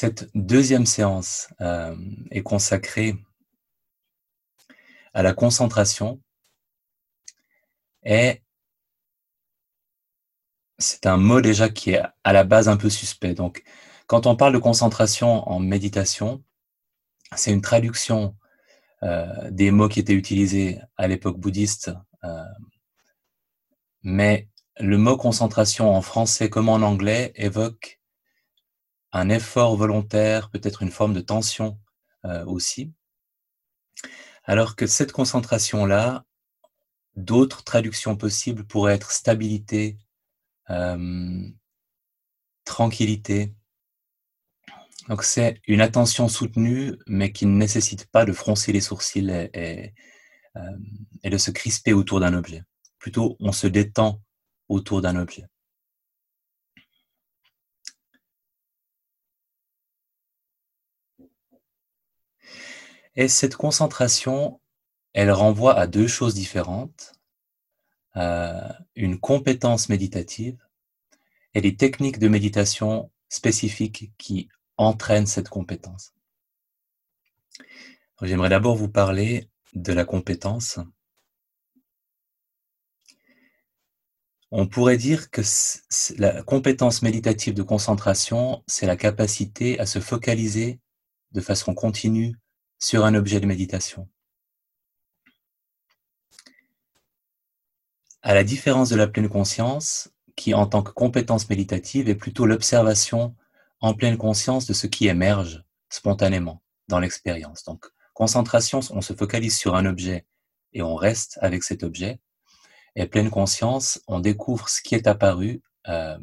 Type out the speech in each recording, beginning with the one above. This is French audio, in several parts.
Cette deuxième séance euh, est consacrée à la concentration et c'est un mot déjà qui est à la base un peu suspect. Donc, quand on parle de concentration en méditation, c'est une traduction euh, des mots qui étaient utilisés à l'époque bouddhiste, euh, mais le mot concentration en français comme en anglais évoque un effort volontaire, peut-être une forme de tension euh, aussi. Alors que cette concentration-là, d'autres traductions possibles pourraient être stabilité, euh, tranquillité. Donc c'est une attention soutenue, mais qui ne nécessite pas de froncer les sourcils et, euh, et de se crisper autour d'un objet. Plutôt, on se détend autour d'un objet. Et cette concentration, elle renvoie à deux choses différentes. Euh, une compétence méditative et les techniques de méditation spécifiques qui entraînent cette compétence. J'aimerais d'abord vous parler de la compétence. On pourrait dire que la compétence méditative de concentration, c'est la capacité à se focaliser de façon continue sur un objet de méditation. À la différence de la pleine conscience, qui en tant que compétence méditative est plutôt l'observation en pleine conscience de ce qui émerge spontanément dans l'expérience. Donc, concentration, on se focalise sur un objet et on reste avec cet objet. Et pleine conscience, on découvre ce qui est apparu euh,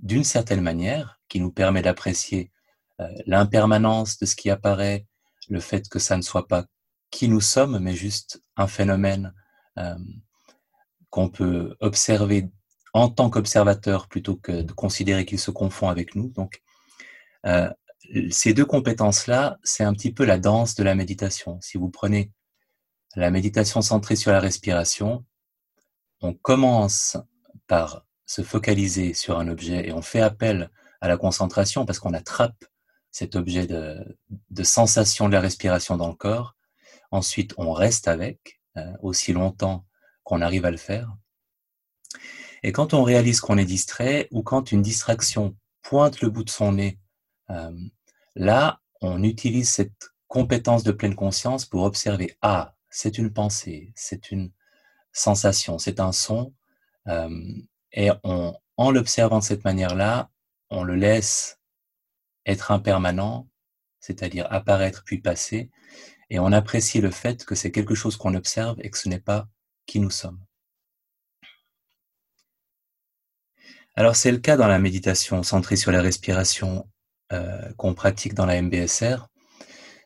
d'une certaine manière, qui nous permet d'apprécier euh, l'impermanence de ce qui apparaît, le fait que ça ne soit pas qui nous sommes, mais juste un phénomène euh, qu'on peut observer en tant qu'observateur plutôt que de considérer qu'il se confond avec nous. Donc, euh, ces deux compétences-là, c'est un petit peu la danse de la méditation. Si vous prenez la méditation centrée sur la respiration, on commence par se focaliser sur un objet et on fait appel à la concentration parce qu'on attrape cet objet de, de, sensation de la respiration dans le corps. Ensuite, on reste avec euh, aussi longtemps qu'on arrive à le faire. Et quand on réalise qu'on est distrait ou quand une distraction pointe le bout de son nez, euh, là, on utilise cette compétence de pleine conscience pour observer, ah, c'est une pensée, c'est une sensation, c'est un son, euh, et on, en l'observant de cette manière-là, on le laisse être impermanent, c'est-à-dire apparaître puis passer, et on apprécie le fait que c'est quelque chose qu'on observe et que ce n'est pas qui nous sommes. Alors c'est le cas dans la méditation centrée sur la respiration euh, qu'on pratique dans la MBSR.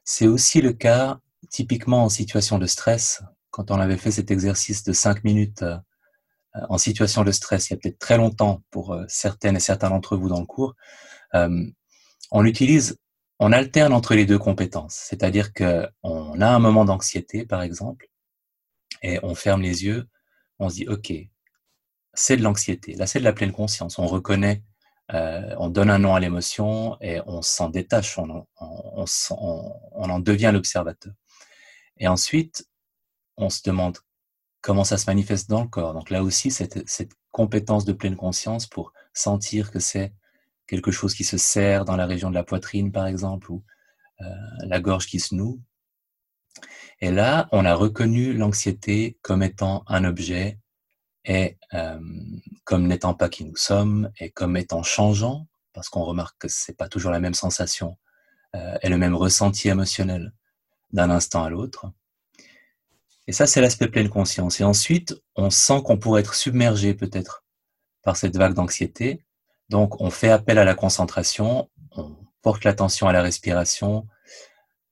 C'est aussi le cas typiquement en situation de stress, quand on avait fait cet exercice de 5 minutes euh, en situation de stress, il y a peut-être très longtemps pour euh, certaines et certains d'entre vous dans le cours, on utilise, on alterne entre les deux compétences. C'est-à-dire qu'on a un moment d'anxiété, par exemple, et on ferme les yeux, on se dit, OK, c'est de l'anxiété. Là, c'est de la pleine conscience. On reconnaît, euh, on donne un nom à l'émotion et on s'en détache, on, en devient l'observateur. Et ensuite, on se demande comment ça se manifeste dans le corps. Donc là aussi, cette, cette compétence de pleine conscience pour sentir que c'est quelque chose qui se serre dans la région de la poitrine, par exemple, ou euh, la gorge qui se noue. Et là, on a reconnu l'anxiété comme étant un objet et euh, comme n'étant pas qui nous sommes et comme étant changeant, parce qu'on remarque que c'est pas toujours la même sensation euh, et le même ressenti émotionnel d'un instant à l'autre. Et ça, c'est l'aspect pleine conscience. Et ensuite, on sent qu'on pourrait être submergé peut-être par cette vague d'anxiété donc, on fait appel à la concentration, on porte l'attention à la respiration,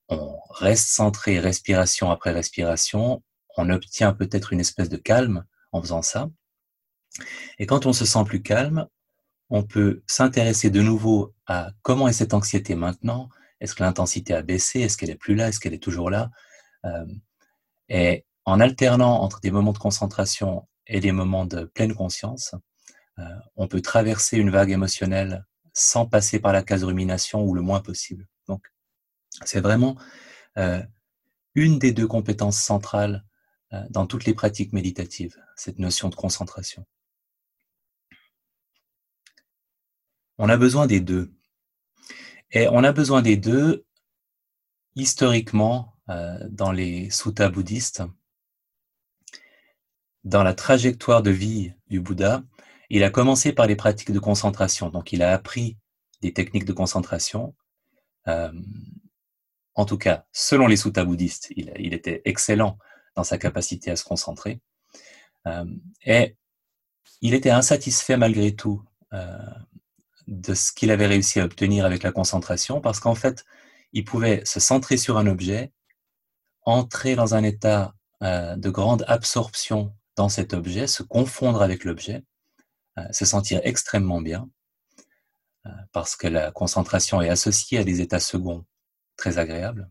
on reste centré respiration après respiration, on obtient peut-être une espèce de calme en faisant ça. Et quand on se sent plus calme, on peut s'intéresser de nouveau à comment est cette anxiété maintenant. Est-ce que l'intensité a baissé Est-ce qu'elle est plus là Est-ce qu'elle est toujours là euh, Et en alternant entre des moments de concentration et des moments de pleine conscience, on peut traverser une vague émotionnelle sans passer par la case rumination ou le moins possible. Donc, c'est vraiment euh, une des deux compétences centrales euh, dans toutes les pratiques méditatives, cette notion de concentration. On a besoin des deux. Et on a besoin des deux historiquement euh, dans les suttas bouddhistes. Dans la trajectoire de vie du Bouddha, il a commencé par les pratiques de concentration. Donc, il a appris des techniques de concentration. Euh, en tout cas, selon les suttas bouddhistes, il, était excellent dans sa capacité à se concentrer. Euh, et il était insatisfait malgré tout euh, de ce qu'il avait réussi à obtenir avec la concentration, parce qu'en fait, il pouvait se centrer sur un objet, entrer dans un état de grande absorption dans cet objet, se confondre avec l'objet, se sentir extrêmement bien, euh, parce que la concentration est associée à des états seconds très agréables.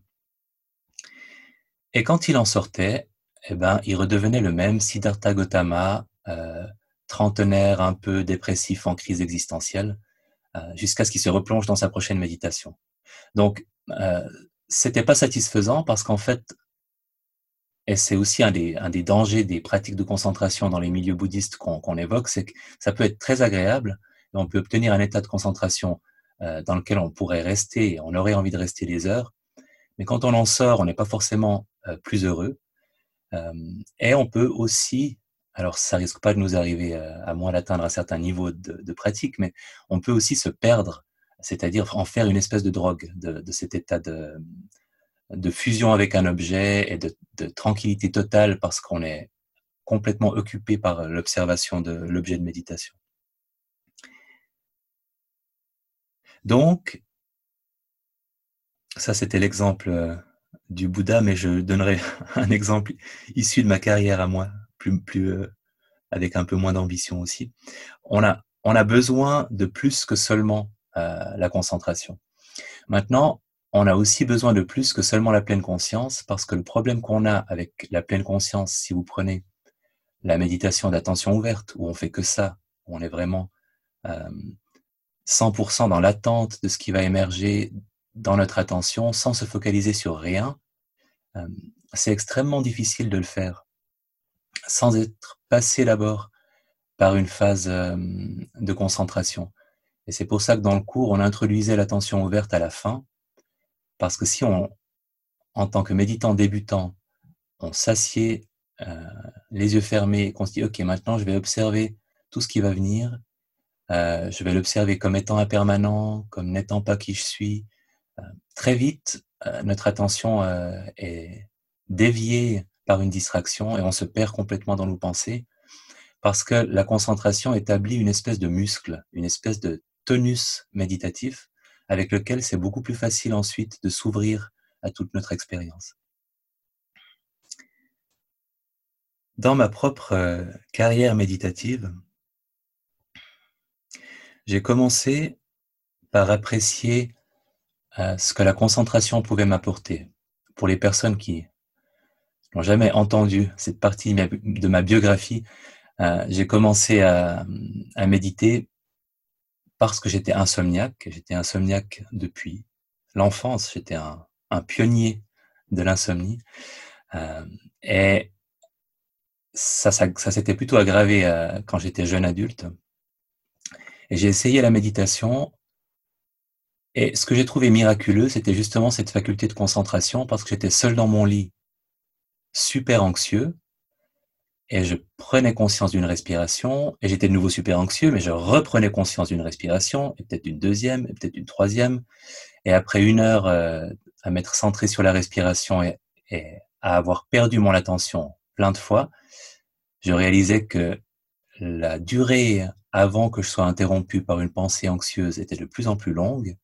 Et quand il en sortait, eh ben, il redevenait le même Siddhartha Gautama, euh, trentenaire, un peu dépressif en crise existentielle, jusqu'à ce qu'il se replonge dans sa prochaine méditation. Donc, euh, c'était pas satisfaisant parce qu'en fait, et c'est aussi un des, dangers des pratiques de concentration dans les milieux bouddhistes qu'on évoque, c'est que ça peut être très agréable on peut obtenir un état de concentration euh, dans lequel on pourrait rester, on aurait envie de rester des heures. Mais quand on en sort, on n'est pas forcément euh, plus heureux. Euh, et on peut aussi, alors ça risque pas de nous arriver à moins d'atteindre un certain niveau de, pratique, mais on peut aussi se perdre, c'est-à-dire en faire une espèce de drogue de cet état de, de fusion avec un objet et de, tranquillité totale parce qu'on est complètement occupé par l'observation de l'objet de méditation. Donc, ça c'était l'exemple euh, du Bouddha, mais je donnerai un exemple issu de ma carrière à moi, plus, plus euh, avec un peu moins d'ambition aussi. On a, on a besoin de plus que seulement euh, la concentration. Maintenant, on a aussi besoin de plus que seulement la pleine conscience, parce que le problème qu'on a avec la pleine conscience, si vous prenez la méditation d'attention ouverte, où on fait que ça, où on est vraiment euh, 100% dans l'attente de ce qui va émerger dans notre attention, sans se focaliser sur rien, euh, c'est extrêmement difficile de le faire, sans être passé d'abord par une phase euh, de concentration. Et c'est pour ça que dans le cours, on introduisait l'attention ouverte à la fin, parce que si on, en tant que méditant débutant, on s'assied euh, les yeux fermés et qu'on se dit, OK, maintenant je vais observer tout ce qui va venir, euh, je vais l'observer comme étant impermanent, comme n'étant pas qui je suis, euh, très vite, notre attention est déviée par une distraction et on se perd complètement dans nos pensées parce que la concentration établit une espèce de muscle, une espèce de tonus méditatif avec lequel c'est beaucoup plus facile ensuite de s'ouvrir à toute notre expérience. Dans ma propre euh, carrière méditative, j'ai commencé par apprécier euh, ce que la concentration pouvait m'apporter. Pour les personnes qui n'ont jamais entendu cette partie de ma biographie, euh, j'ai commencé à, à méditer parce que j'étais insomniaque. J'étais insomniaque depuis l'enfance. J'étais un, pionnier de l'insomnie. Euh, et ça s'était plutôt aggravé euh, quand j'étais jeune adulte. Et j'ai essayé la méditation. Et ce que j'ai trouvé miraculeux, c'était justement cette faculté de concentration parce que j'étais seul dans mon lit, super anxieux, et je prenais conscience d'une respiration, et j'étais de nouveau super anxieux, mais je reprenais conscience d'une respiration, et peut-être d'une deuxième, et peut-être d'une troisième. Et après une heure euh, à m'être centré sur la respiration et, à avoir perdu mon attention plein de fois, je réalisais que la durée avant que je sois interrompu par une pensée anxieuse était de plus en plus longue.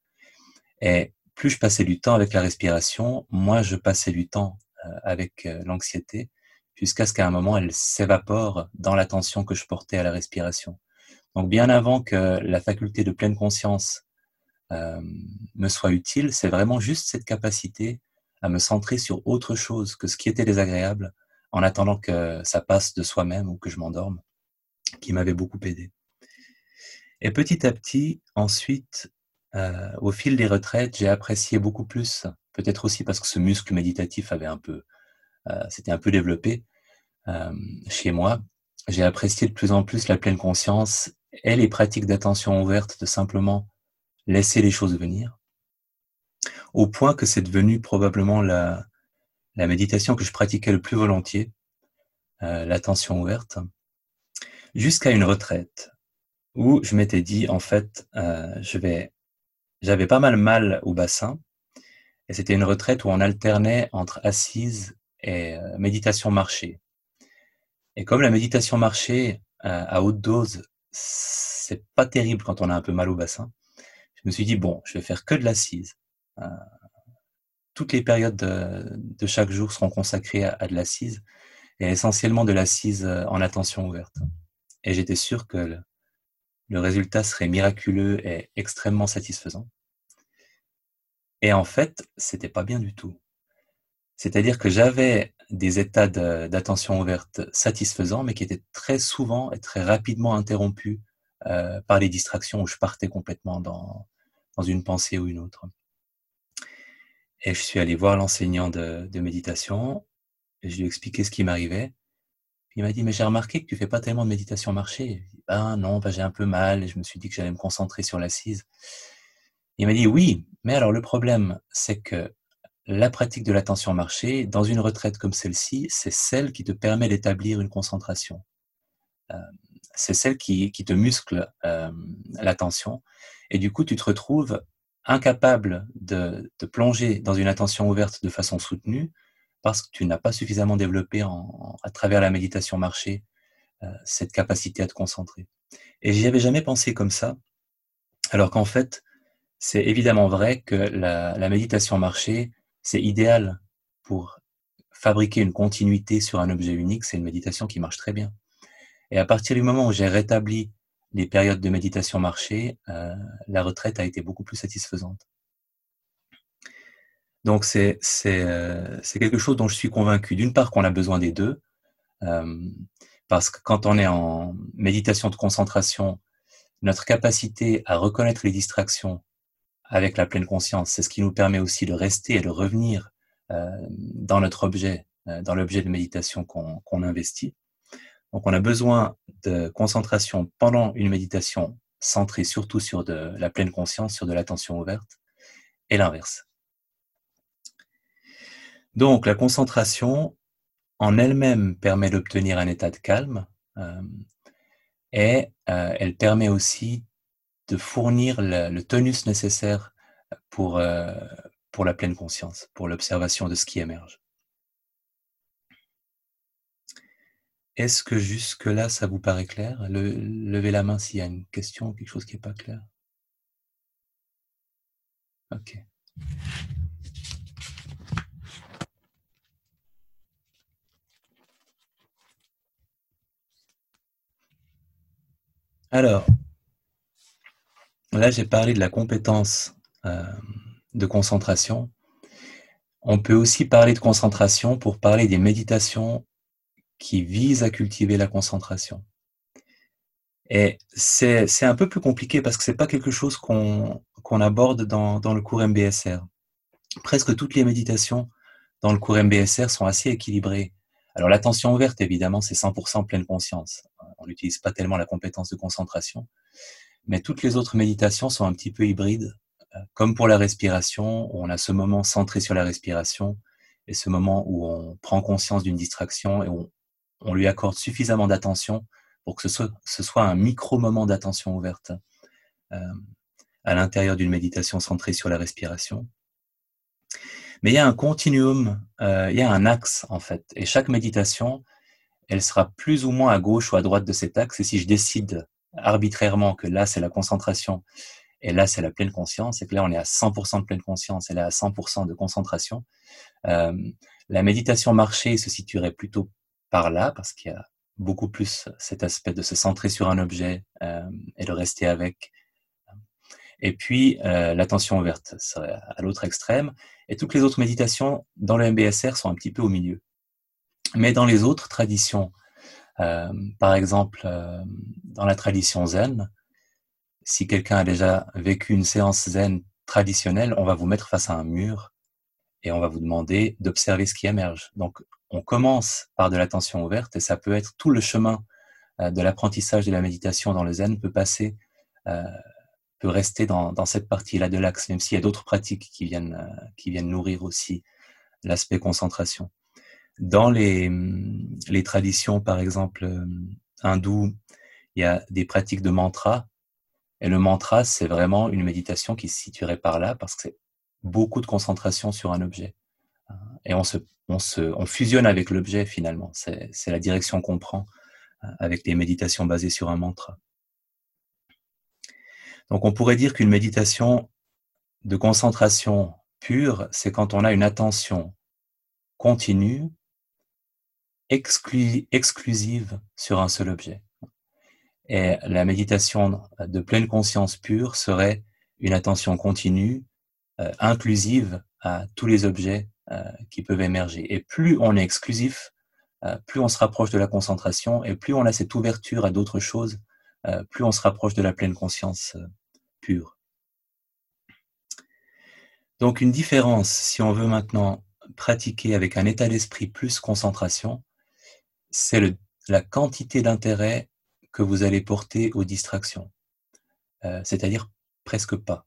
Et plus je passais du temps avec la respiration, moins je passais du temps euh, avec euh, l'anxiété jusqu'à ce qu'à un moment, elle s'évapore dans l'attention que je portais à la respiration. Donc bien avant que la faculté de pleine conscience euh, me soit utile, c'est vraiment juste cette capacité à me centrer sur autre chose que ce qui était désagréable en attendant que ça passe de soi-même ou que je m'endorme, qui m'avait beaucoup aidé. Et petit à petit, ensuite, euh, au fil des retraites, j'ai apprécié beaucoup plus, peut-être aussi parce que ce muscle méditatif avait un peu, c'était un peu développé euh, chez moi. J'ai apprécié de plus en plus la pleine conscience et les pratiques d'attention ouverte, de simplement laisser les choses venir, au point que c'est devenu probablement la, la méditation que je pratiquais le plus volontiers, euh, l'attention ouverte, jusqu'à une retraite où je m'étais dit en fait, euh, je vais, j'avais pas mal mal au bassin, et c'était une retraite où on alternait entre assise et euh, méditation marché. Et comme la méditation marché à haute dose, c'est pas terrible quand on a un peu mal au bassin, je me suis dit bon, je vais faire que de l'assise toutes les périodes de, chaque jour seront consacrées à, de l'assise et essentiellement de l'assise euh, en attention ouverte. Et j'étais sûr que le, le, résultat serait miraculeux et extrêmement satisfaisant. Et en fait, c'était pas bien du tout. C'est-à-dire que j'avais des états d'attention ouverte satisfaisants, mais qui étaient très souvent et très rapidement interrompus euh, par les distractions où je partais complètement dans, dans une pensée ou une autre. Et je suis allé voir l'enseignant de, méditation, et je lui ai expliqué ce qui m'arrivait. Il m'a dit, mais j'ai remarqué que tu fais pas tellement de méditation marché. Ben non, ben j'ai un peu mal, et je me suis dit que j'allais me concentrer sur l'assise. Il m'a dit, oui, mais alors le problème, c'est que la pratique de l'attention marché, dans une retraite comme celle-ci, c'est celle qui te permet d'établir une concentration. Euh, c'est celle qui, te muscle euh, l'attention. Et du coup, tu te retrouves incapable de, plonger dans une attention ouverte de façon soutenue parce que tu n'as pas suffisamment développé à travers la méditation marché euh, cette capacité à te concentrer. Et j'y avais jamais pensé comme ça, alors qu'en fait, c'est évidemment vrai que la, la méditation marché, c'est idéal pour fabriquer une continuité sur un objet unique, c'est une méditation qui marche très bien. Et à partir du moment où j'ai rétabli les périodes de méditation marché, euh, la retraite a été beaucoup plus satisfaisante. Donc c'est euh, quelque chose dont je suis convaincu. D'une part qu'on a besoin des deux, euh, parce que quand on est en méditation de concentration, notre capacité à reconnaître les distractions avec la pleine conscience, c'est ce qui nous permet aussi de rester et de revenir euh, dans notre objet, euh, dans l'objet de méditation qu'on investit. Donc on a besoin de concentration pendant une méditation centrée surtout sur de la pleine conscience, sur de l'attention ouverte, et l'inverse. Donc la concentration en elle-même permet d'obtenir un état de calme euh, et elle permet aussi de fournir le, tonus nécessaire pour, euh, pour la pleine conscience, pour l'observation de ce qui émerge. Est-ce que jusque-là, ça vous paraît clair? Le, Levez la main s'il y a une question ou quelque chose qui n'est pas clair. Ok. Alors, là j'ai parlé de la compétence euh, de concentration. On peut aussi parler de concentration pour parler des méditations qui vise à cultiver la concentration. Et c'est un peu plus compliqué parce que c'est pas quelque chose qu'on qu'on aborde dans, dans le cours MBSR. Presque toutes les méditations dans le cours MBSR sont assez équilibrées. Alors l'attention ouverte, évidemment, c'est 100% pleine conscience. On n'utilise pas tellement la compétence de concentration. Mais toutes les autres méditations sont un petit peu hybrides. Euh, comme pour la respiration, on a ce moment centré sur la respiration et ce moment où on prend conscience d'une distraction et on, lui accorde suffisamment d'attention pour que ce soit, ce soit un micro-moment d'attention ouverte euh, à l'intérieur d'une méditation centrée sur la respiration. Mais il y a un continuum, euh, il y a un axe en fait, et chaque méditation, elle sera plus ou moins à gauche ou à droite de cet axe, et si je décide arbitrairement que là c'est la concentration et là c'est la pleine conscience, et que là on est à 100% de pleine conscience et là à 100% de concentration, euh, la méditation marchée se situerait plutôt par là, parce qu'il y a beaucoup plus cet aspect de se centrer sur un objet euh, et de rester avec. Et puis, euh, l'attention ouverte serait à l'autre extrême. Et toutes les autres méditations dans le MBSR sont un petit peu au milieu. Mais dans les autres traditions, par exemple, euh, dans la tradition zen, si quelqu'un a déjà vécu une séance zen traditionnelle, on va vous mettre face à un mur et on va vous demander d'observer ce qui émerge. Donc, on commence par de l'attention ouverte et ça peut être tout le chemin euh, de l'apprentissage de la méditation dans le zen peut passer, euh, peut rester dans, cette partie-là de l'axe, même s'il y a d'autres pratiques euh, qui viennent nourrir aussi l'aspect concentration. Dans les, les traditions, par exemple, hindoues, il y a des pratiques de mantra. Et le mantra, c'est vraiment une méditation qui se situerait par là parce que c'est beaucoup de concentration sur un objet. Et on se, on se, on fusionne avec l'objet finalement. C'est la direction qu'on prend euh, avec les méditations basées sur un mantra. Donc on pourrait dire qu'une méditation de concentration pure, c'est quand on a une attention continue, exclusive sur un seul objet. Et la méditation de pleine conscience pure serait une attention continue, euh, inclusive à tous les objets euh, qui peuvent émerger. Et plus on est exclusif, euh, plus on se rapproche de la concentration et plus on a cette ouverture à d'autres choses, plus on se rapproche de la pleine conscience pure. Donc une différence, si on veut maintenant pratiquer avec un état d'esprit plus concentration, c'est la quantité d'intérêt que vous allez porter aux distractions, c'est-à-dire presque pas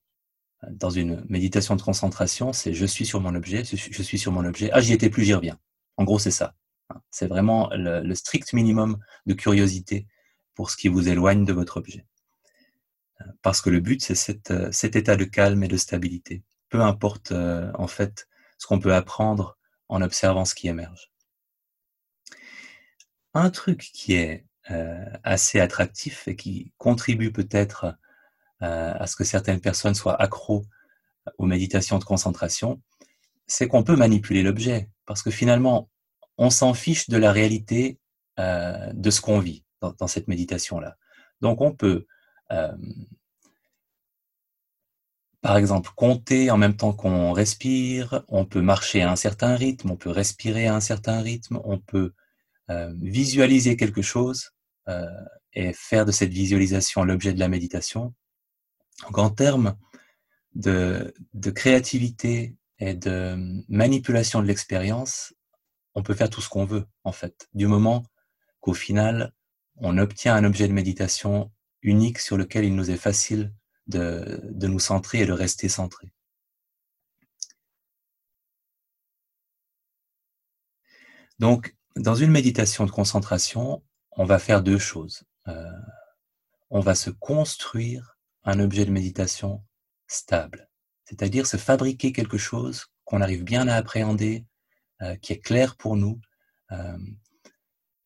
dans une méditation de concentration, c'est je suis sur mon objet, je suis sur mon objet, ah j'y étais plus, j'y reviens. En gros, c'est ça. Hein. C'est vraiment le, strict minimum de curiosité pour ce qui vous éloigne de votre objet. Euh, parce que le but, c'est euh, cet, état de calme et de stabilité. Peu importe euh, en fait ce qu'on peut apprendre en observant ce qui émerge. Un truc qui est assez attractif et qui contribue peut-être euh, à ce que certaines personnes soient accros aux méditations de concentration, c'est qu'on peut manipuler l'objet. Parce que finalement, on s'en fiche de la réalité euh, de ce qu'on vit dans, cette méditation-là. Donc on peut, euh, par exemple, compter en même temps qu'on respire, on peut marcher à un certain rythme, on peut respirer à un certain rythme, on peut visualiser quelque chose et faire de cette visualisation l'objet de la méditation. Donc en termes de, créativité et de manipulation de l'expérience, on peut faire tout ce qu'on veut, en fait, du moment qu'au final, on obtient un objet de méditation unique sur lequel il nous est facile de, de nous centrer et de rester centré. Donc, dans une méditation de concentration, on va faire deux choses. Euh, on va se construire un objet de méditation stable, c'est-à-dire se fabriquer quelque chose qu'on arrive bien à appréhender, euh, qui est clair pour nous, euh,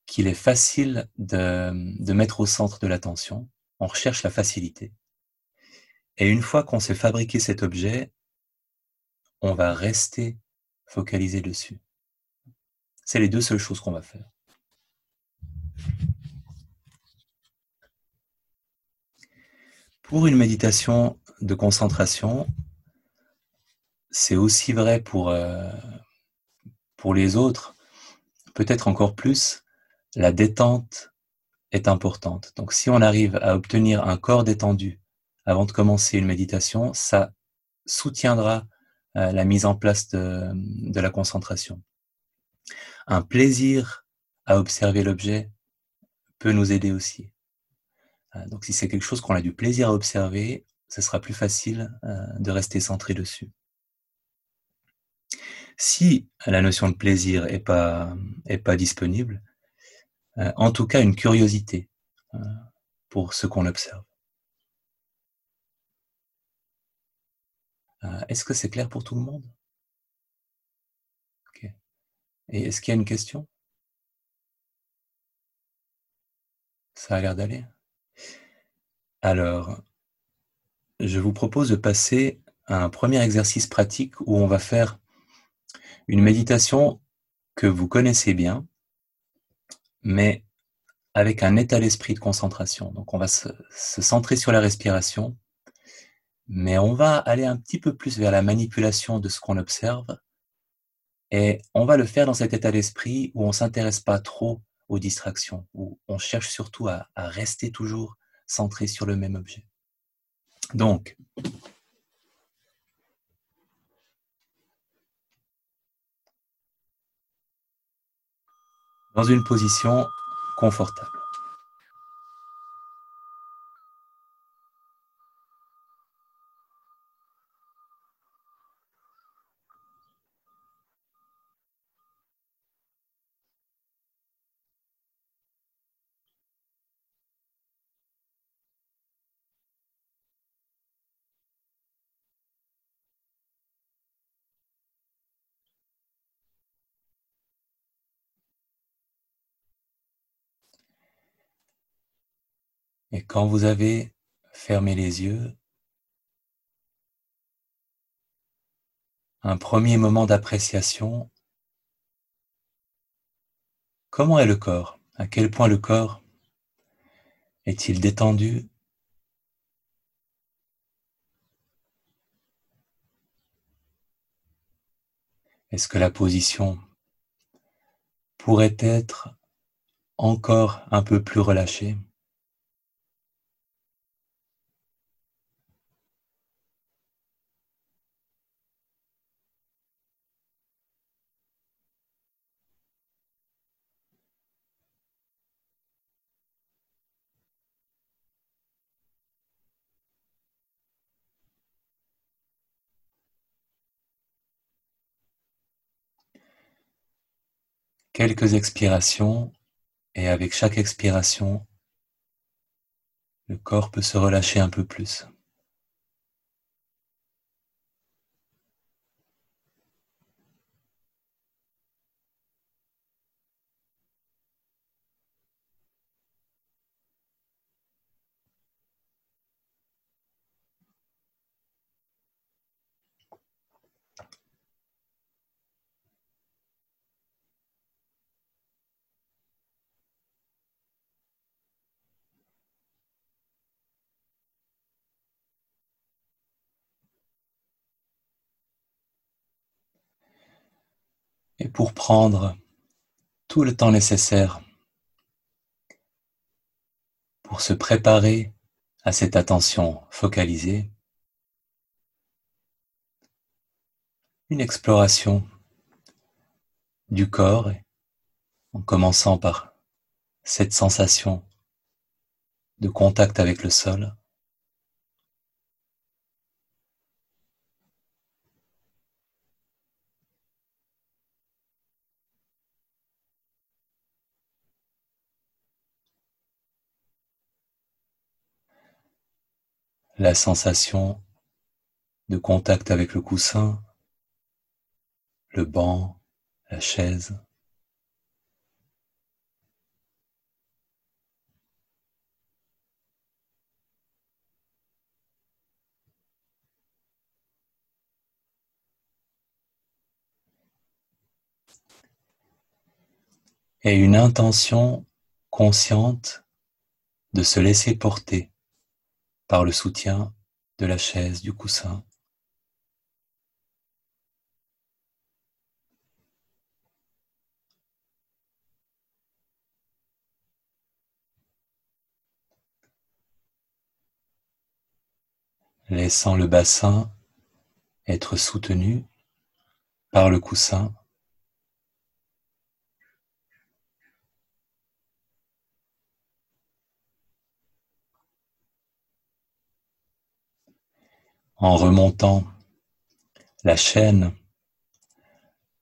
qu'il est facile de, de mettre au centre de l'attention. On recherche la facilité. Et une fois qu'on s'est fabriqué cet objet, on va rester focalisé dessus. C'est les deux seules choses qu'on va faire. Pour une méditation de concentration, c'est aussi vrai pour, euh, pour les autres, peut-être encore plus, la détente est importante. Donc si on arrive à obtenir un corps détendu avant de commencer une méditation, ça soutiendra euh, la mise en place de la concentration. Un plaisir à observer l'objet peut nous aider aussi. Euh, donc si c'est quelque chose qu'on a du plaisir à observer, ce sera plus facile euh, de rester centré dessus. Si la notion de plaisir n'est pas, est pas disponible, euh, en tout cas une curiosité pour ce qu'on observe. Est-ce que c'est clair pour tout le monde? Et est-ce qu'il y a une question? Ça a l'air d'aller. Alors, je vous propose de passer à un premier exercice pratique où on va faire une méditation que vous connaissez bien, mais avec un état d'esprit de concentration. Donc on va se, centrer sur la respiration, mais on va aller un petit peu plus vers la manipulation de ce qu'on observe, et on va le faire dans cet état d'esprit où on ne s'intéresse pas trop aux distractions, où on cherche surtout à rester toujours centré sur le même objet. Donc, dans une position confortable. Et quand vous avez fermé les yeux, un premier moment d'appréciation, comment est le corps? À quel point le corps est-il détendu? Est-ce que la position pourrait être encore un peu plus relâchée? Quelques expirations et avec chaque expiration, le corps peut se relâcher un peu plus. Et pour prendre tout le temps nécessaire pour se préparer à cette attention focalisée, une exploration du corps en commençant par cette sensation de contact avec le sol. La sensation de contact avec le coussin, le banc, la chaise. et une intention consciente de se laisser porter par le soutien de la chaise, du coussin. laissant le bassin être soutenu par le coussin en remontant la chaîne,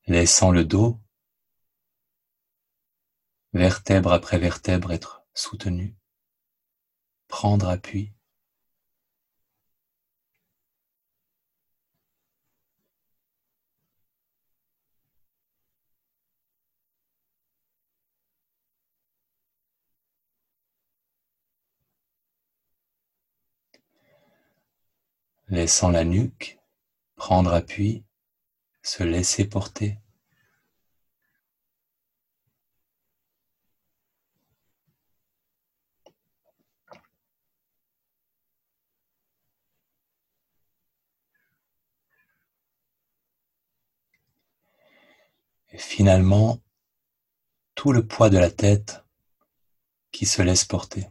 laissant le dos, vertèbre après vertèbre être soutenu, prendre appui. Laissant la nuque prendre appui, se laisser porter. Et finalement, tout le poids de la tête qui se laisse porter.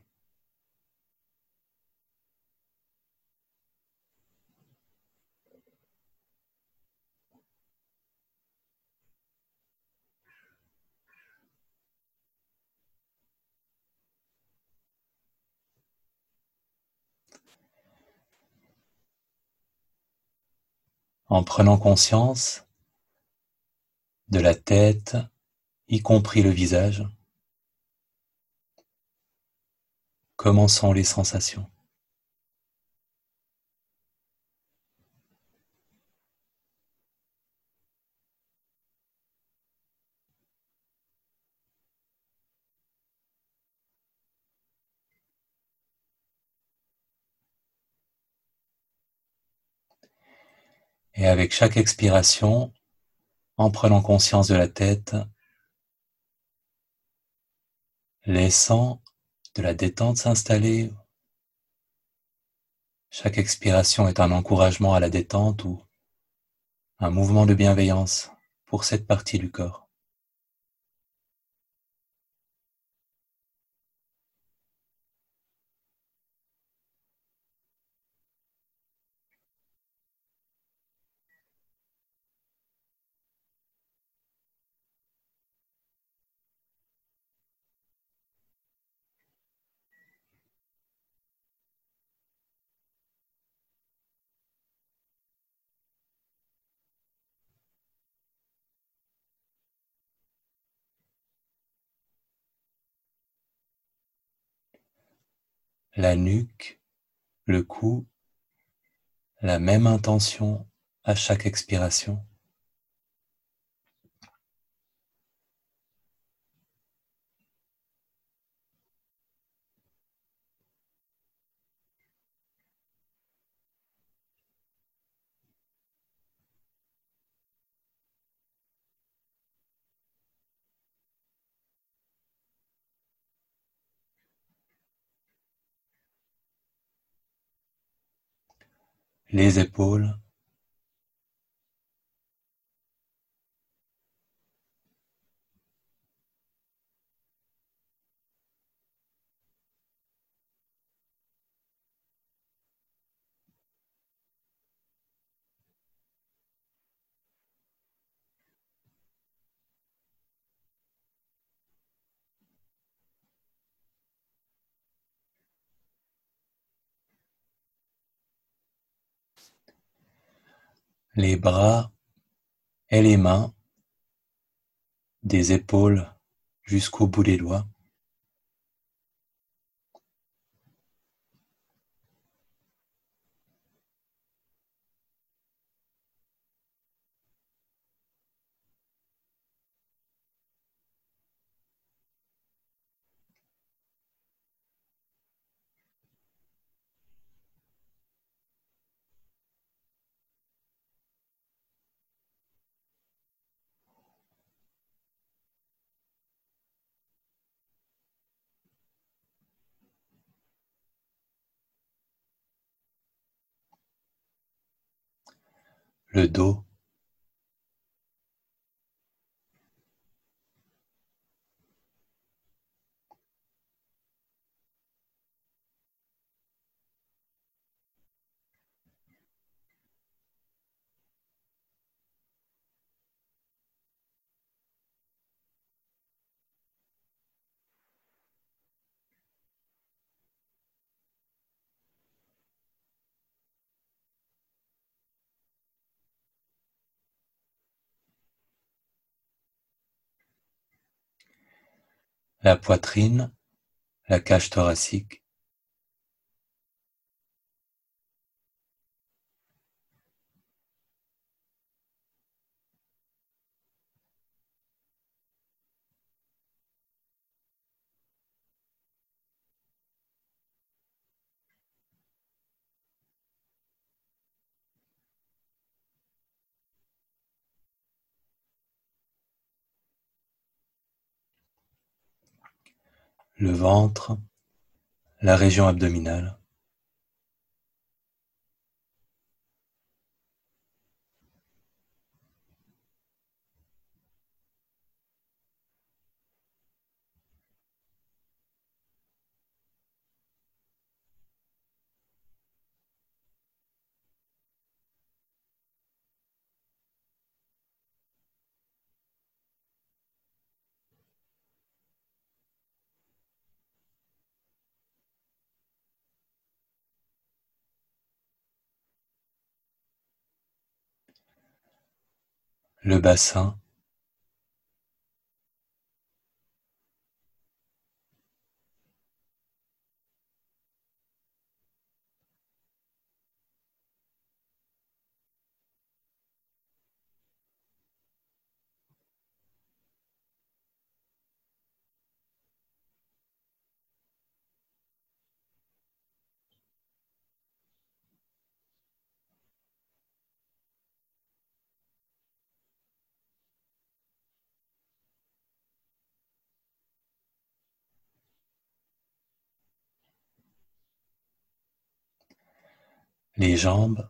En prenant conscience de la tête, y compris le visage. Comment sont les sensations? Et avec chaque expiration, en prenant conscience de la tête, laissant de la détente s'installer. Chaque expiration est un encouragement à la détente ou un mouvement de bienveillance pour cette partie du corps. La nuque, le cou, la même intention à chaque expiration. Les épaules les bras et les mains, des épaules jusqu'au bout des doigts. Le dos la poitrine, la cage thoracique, le ventre, la région abdominale. Le bassin, les jambes,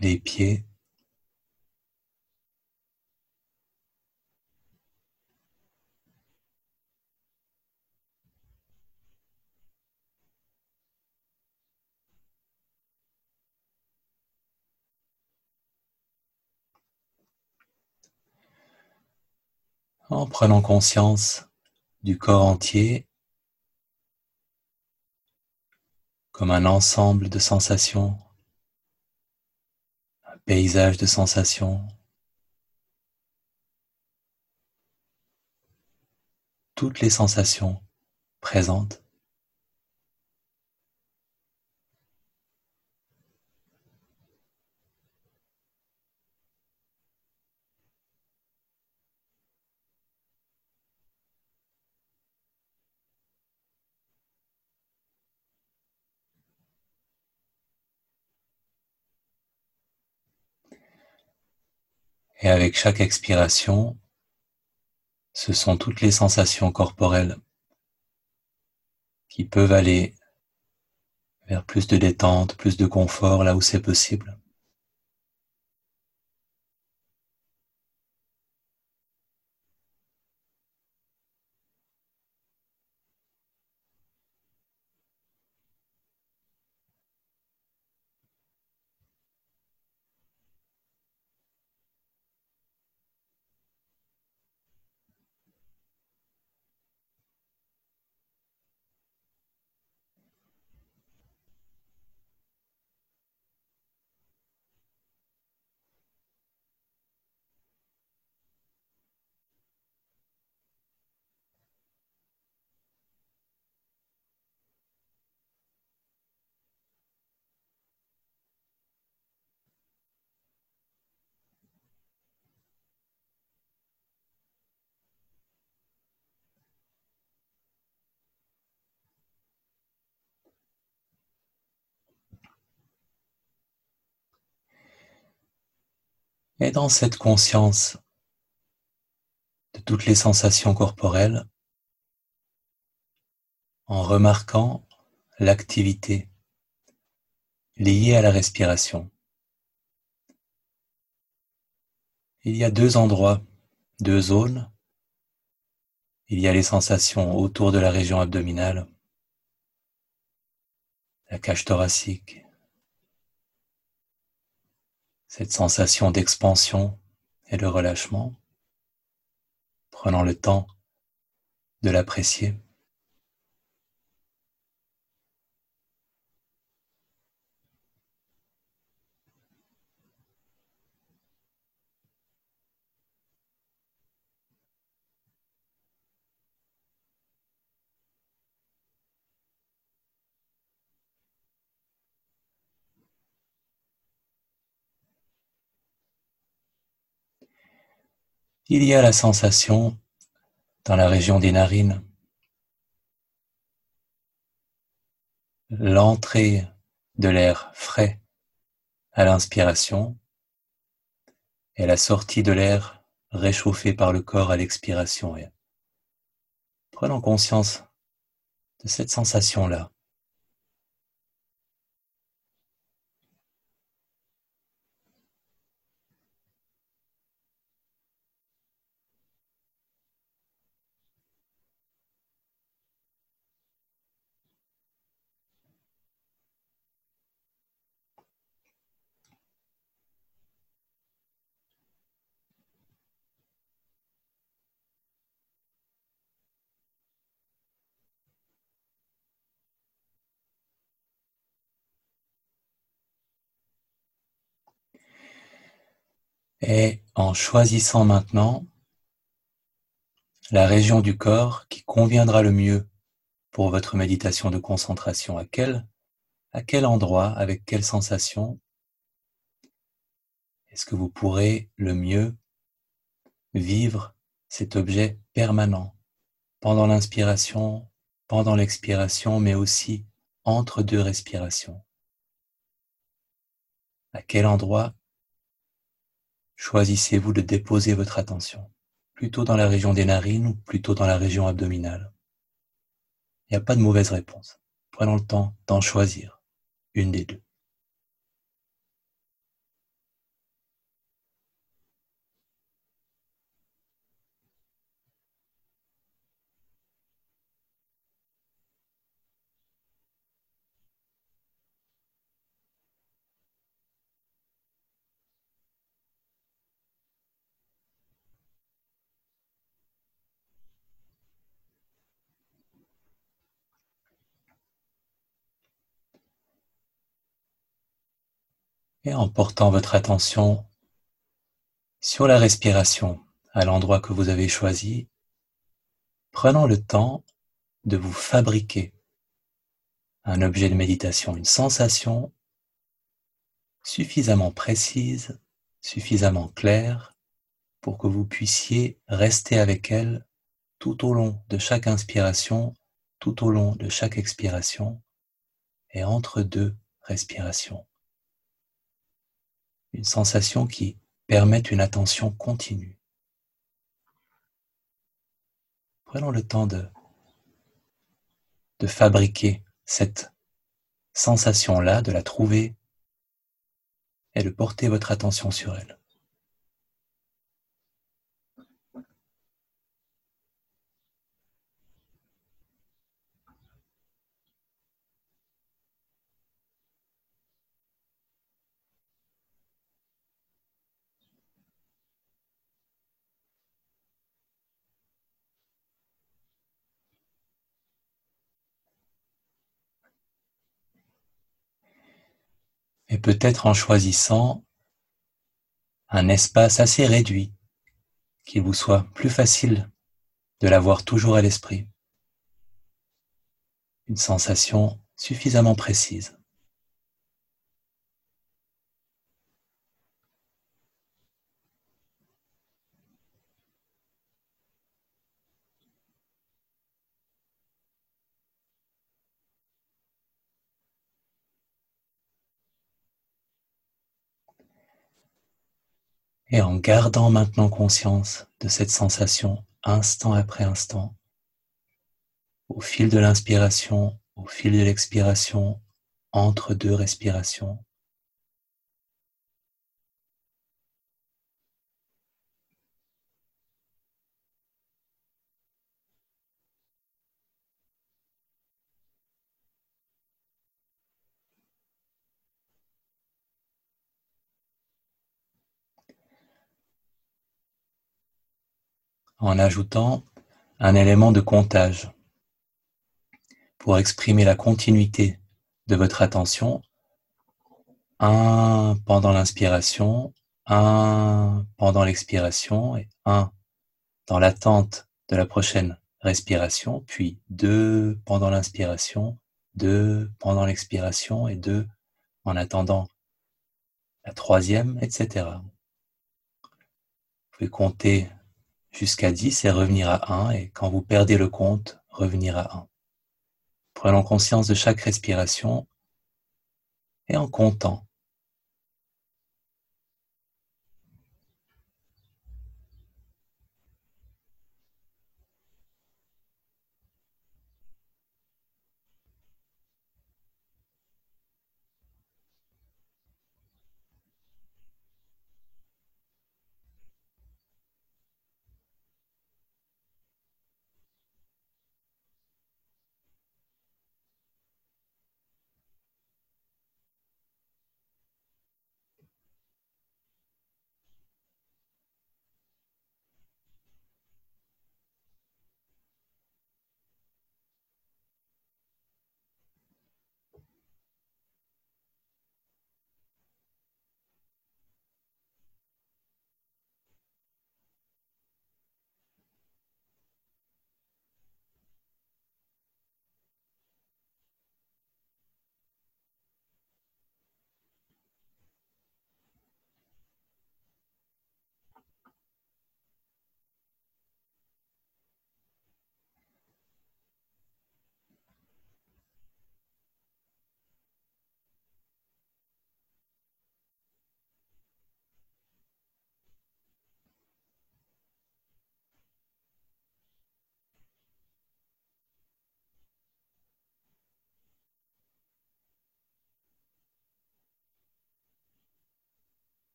les pieds, en prenant conscience du corps entier comme un ensemble de sensations paysage de sensations, toutes les sensations présentes. Et avec chaque expiration, ce sont toutes les sensations corporelles qui peuvent aller vers plus de détente, plus de confort là où c'est possible. Et dans cette conscience de toutes les sensations corporelles, en remarquant l'activité liée à la respiration. Il y a deux endroits, deux zones. Il y a les sensations autour de la région abdominale, la cage thoracique, cette sensation d'expansion et de relâchement, prenant le temps de l'apprécier. Il y a la sensation dans la région des narines, l'entrée de l'air frais à l'inspiration et la sortie de l'air réchauffé par le corps à l'expiration. Prenons conscience de cette sensation-là. Et en choisissant maintenant la région du corps qui conviendra le mieux pour votre méditation de concentration, à quel, à quel endroit, avec quelle sensation est-ce que vous pourrez le mieux vivre cet objet permanent pendant l'inspiration, pendant l'expiration, mais aussi entre deux respirations? À quel endroit choisissez-vous de déposer votre attention Plutôt dans la région des narines ou plutôt dans la région abdominale? Il n'y a pas de mauvaise réponse. Prenons le temps d'en choisir une des deux. Et en portant votre attention sur la respiration à l'endroit que vous avez choisi, prenons le temps de vous fabriquer un objet de méditation, une sensation suffisamment précise, suffisamment claire pour que vous puissiez rester avec elle tout au long de chaque inspiration, tout au long de chaque expiration et entre deux respirations une sensation qui permet une attention continue. Prenons le temps de, de fabriquer cette sensation-là, de la trouver et de porter votre attention sur elle. Et peut-être en choisissant un espace assez réduit, qu'il vous soit plus facile de l'avoir toujours à l'esprit. Une sensation suffisamment précise. Et en gardant maintenant conscience de cette sensation instant après instant, au fil de l'inspiration, au fil de l'expiration, entre deux respirations, en ajoutant un élément de comptage pour exprimer la continuité de votre attention. Un pendant l'inspiration, un pendant l'expiration et un dans l'attente de la prochaine respiration, puis deux pendant l'inspiration, deux pendant l'expiration et deux en attendant la troisième, etc. Vous pouvez compter jusqu'à 10 et revenir à 1 et quand vous perdez le compte, revenir à 1. Prenons conscience de chaque respiration et en comptant.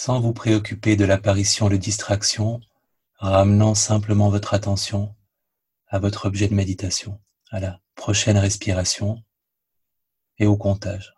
Sans vous préoccuper de l'apparition de distractions, ramenant simplement votre attention à votre objet de méditation, à la prochaine respiration et au comptage.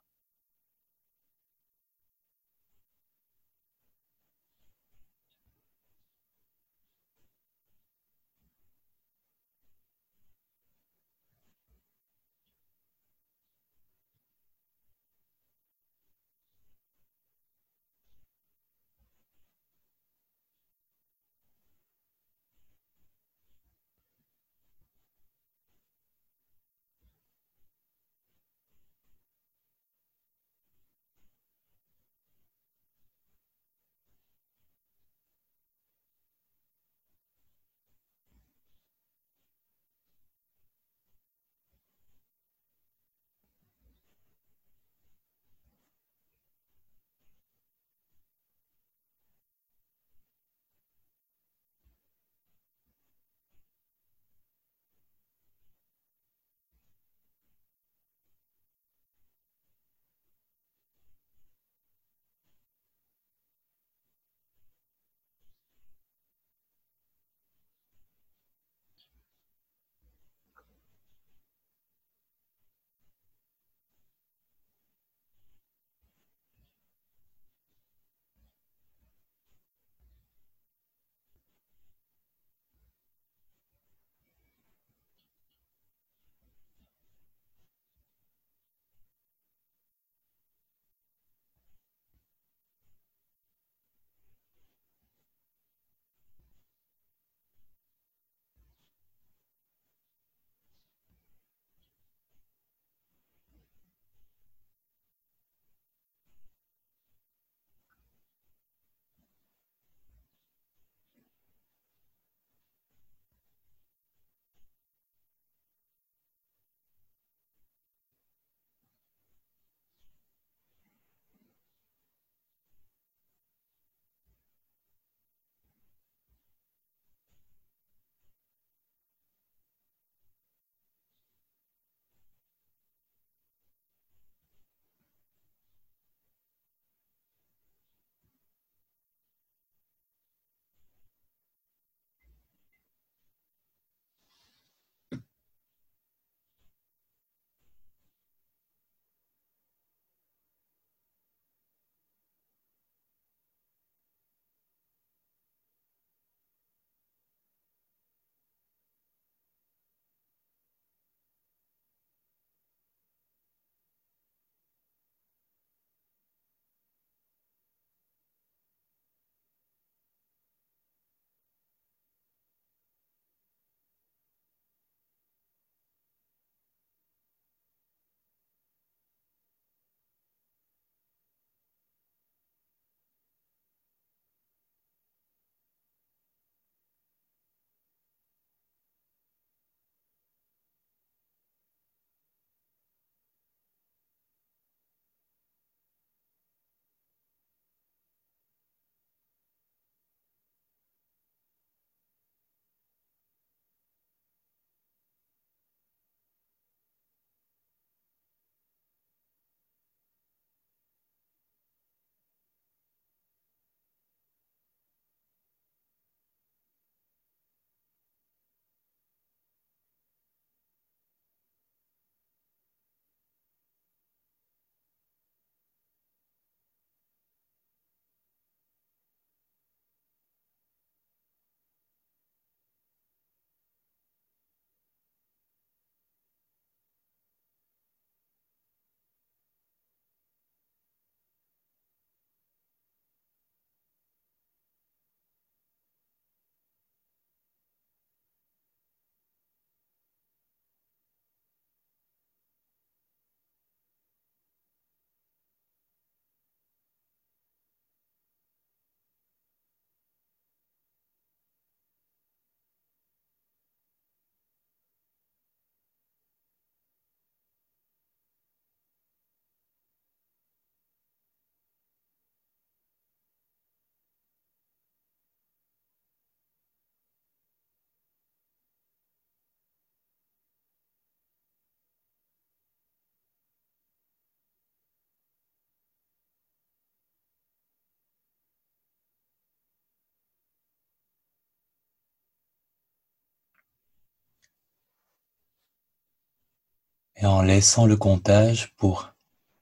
Et en laissant le comptage pour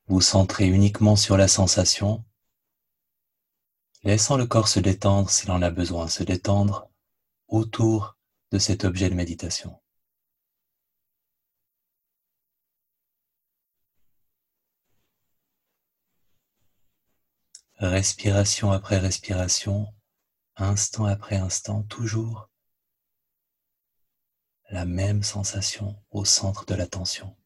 vous centrer uniquement sur la sensation, laissant le corps se détendre s'il en a besoin, se détendre autour de cet objet de méditation. Respiration après respiration, instant après instant, toujours la même sensation au centre de l'attention.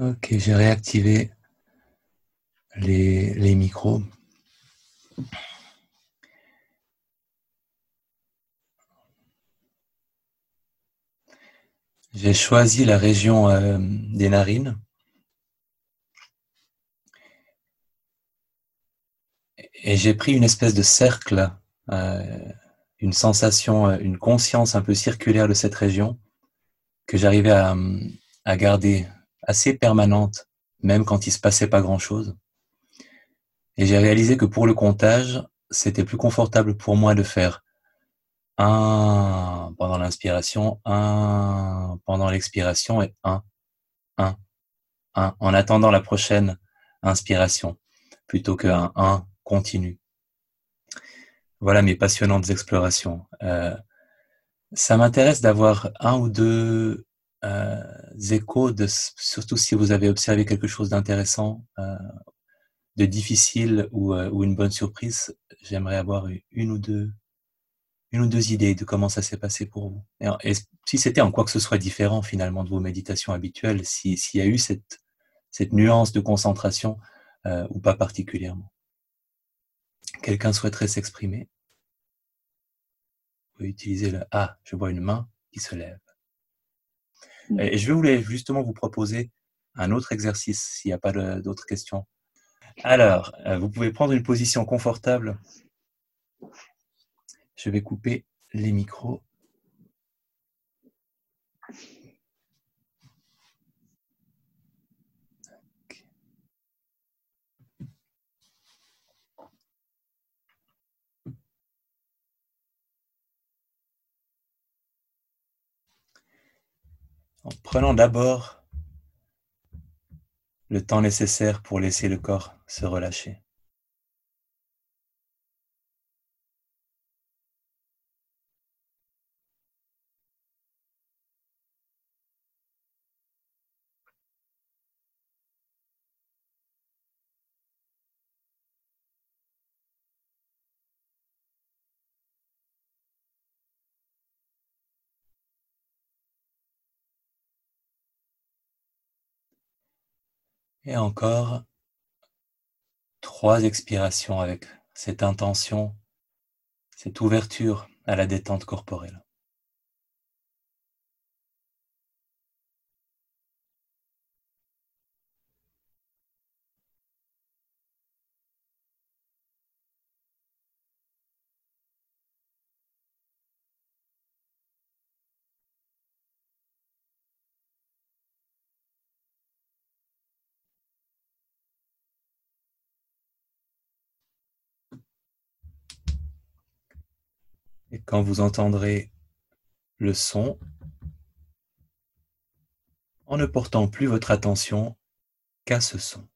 Ok, j'ai réactivé les, les micros. J'ai choisi la région euh, des narines. Et j'ai pris une espèce de cercle, euh, une sensation, euh, une conscience un peu circulaire de cette région que j'arrivais à, à garder assez permanente, même quand il se passait pas grand chose. Et j'ai réalisé que pour le comptage, c'était plus confortable pour moi de faire un pendant l'inspiration, un pendant l'expiration et un, un, un, en attendant la prochaine inspiration, plutôt qu'un un continu. Voilà mes passionnantes explorations. Euh, ça m'intéresse d'avoir un ou deux euh, échos, de, surtout si vous avez observé quelque chose d'intéressant, euh, de difficile ou, euh, ou, une bonne surprise. J'aimerais avoir une ou deux une ou deux idées de comment ça s'est passé pour vous. Et, si c'était en quoi que ce soit différent finalement de vos méditations habituelles, s'il y a eu cette, cette nuance de concentration euh, ou pas particulièrement. Quelqu'un souhaiterait s'exprimer? Vous pouvez utiliser le Ah, je vois une main qui se lève. Et je voulais justement vous proposer un autre exercice s'il n'y a pas d'autres questions. Alors, euh, vous pouvez prendre une position confortable. Je vais couper les micros. En prenant d'abord le temps nécessaire pour laisser le corps se relâcher. Et encore trois expirations avec cette intention, cette ouverture à la détente corporelle. Et quand vous entendrez le son, en ne portant plus votre attention qu'à ce son.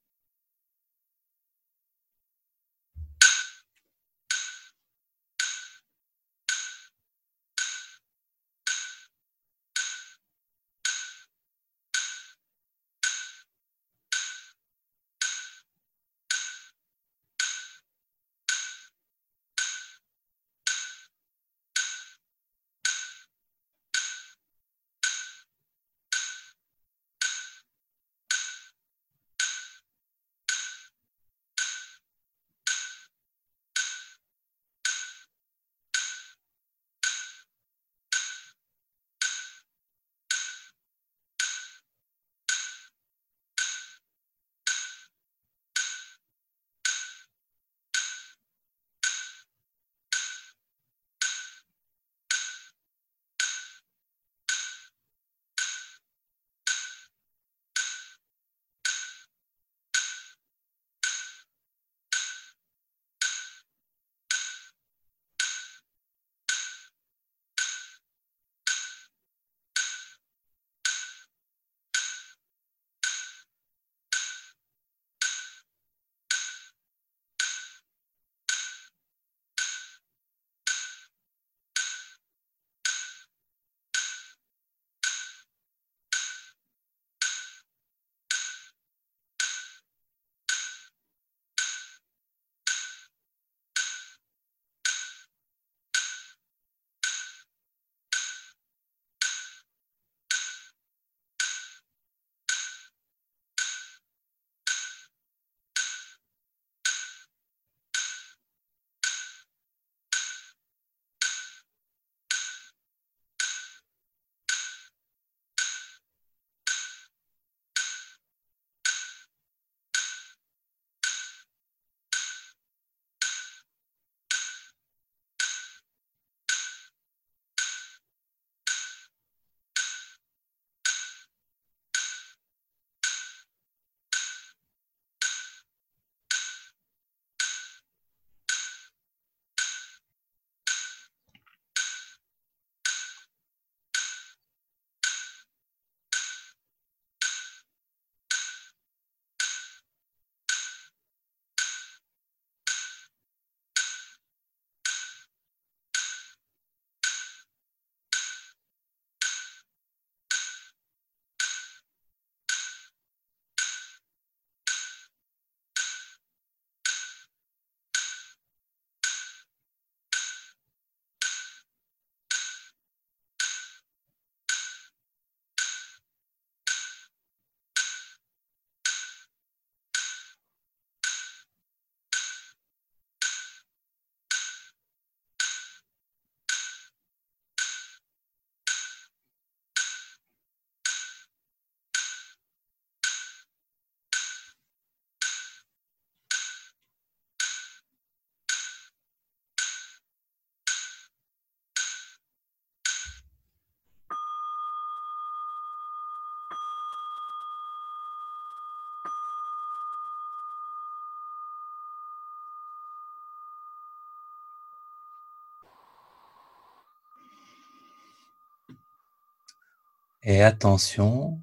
Et attention,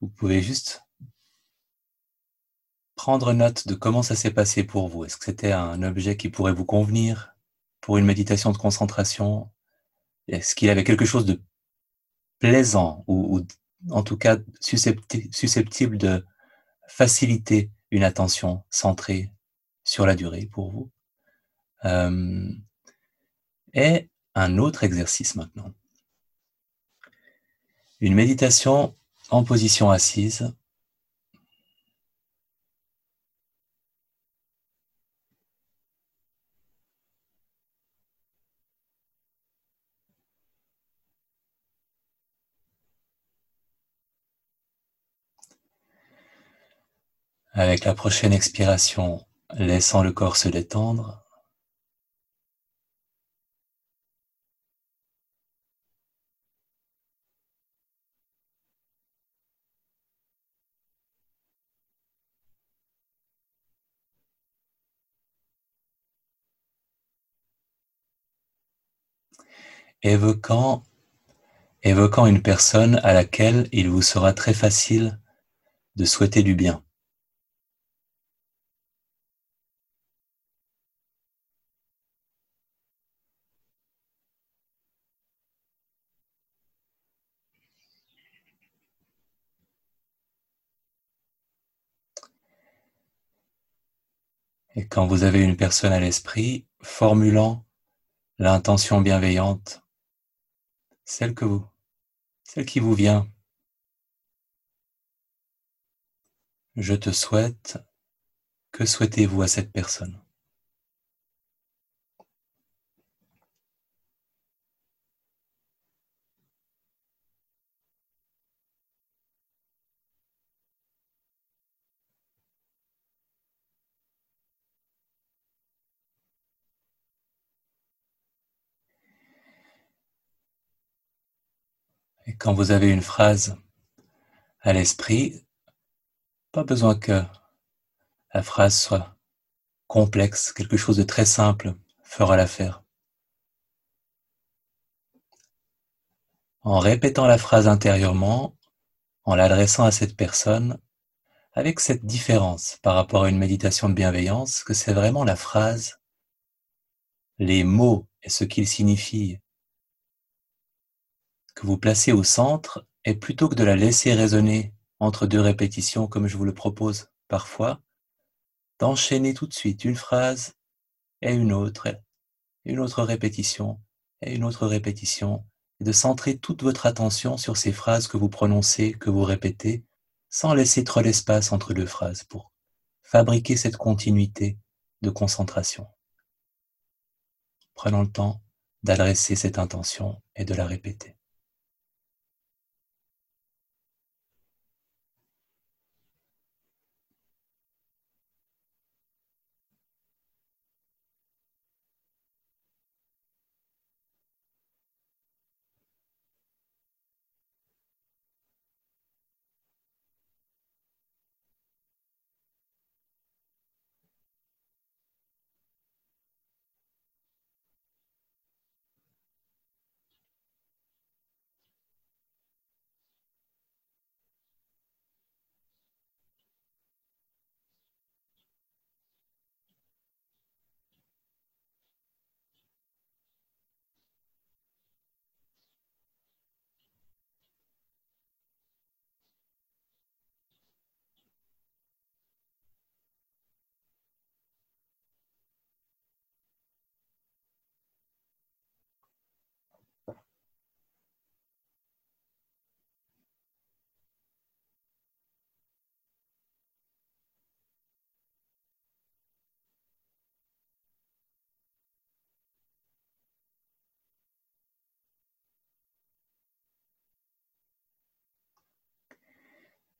vous pouvez juste prendre note de comment ça s'est passé pour vous. Est-ce que c'était un objet qui pourrait vous convenir pour une méditation de concentration? Est-ce qu'il avait quelque chose de plaisant ou, en tout cas susceptible de faciliter une attention centrée sur la durée pour vous? Euh, Et un autre exercice maintenant. Une méditation en position assise Avec la prochaine expiration, laissant le corps se détendre. Évoquant, une personne à laquelle il vous sera très facile de souhaiter du bien. Et quand vous avez une personne à l'esprit, formulant l'intention bienveillante, celle que vous, celle qui vous vient. Je te souhaite, que souhaitez-vous à cette personne Et quand vous avez une phrase à l'esprit, pas besoin que la phrase soit complexe, quelque chose de très simple fera l'affaire. En répétant la phrase intérieurement, en l'adressant à cette personne, avec cette différence par rapport à une méditation de bienveillance, que c'est vraiment la phrase, les mots et ce qu'ils signifient que vous placez au centre et plutôt que de la laisser résonner entre deux répétitions comme je vous le propose parfois, d'enchaîner tout de suite une phrase et une autre, une autre répétition et une autre répétition, et de centrer toute votre attention sur ces phrases que vous prononcez, que vous répétez, sans laisser trop d'espace entre deux phrases pour fabriquer cette continuité de concentration. Prenons le temps d'adresser cette intention et de la répéter.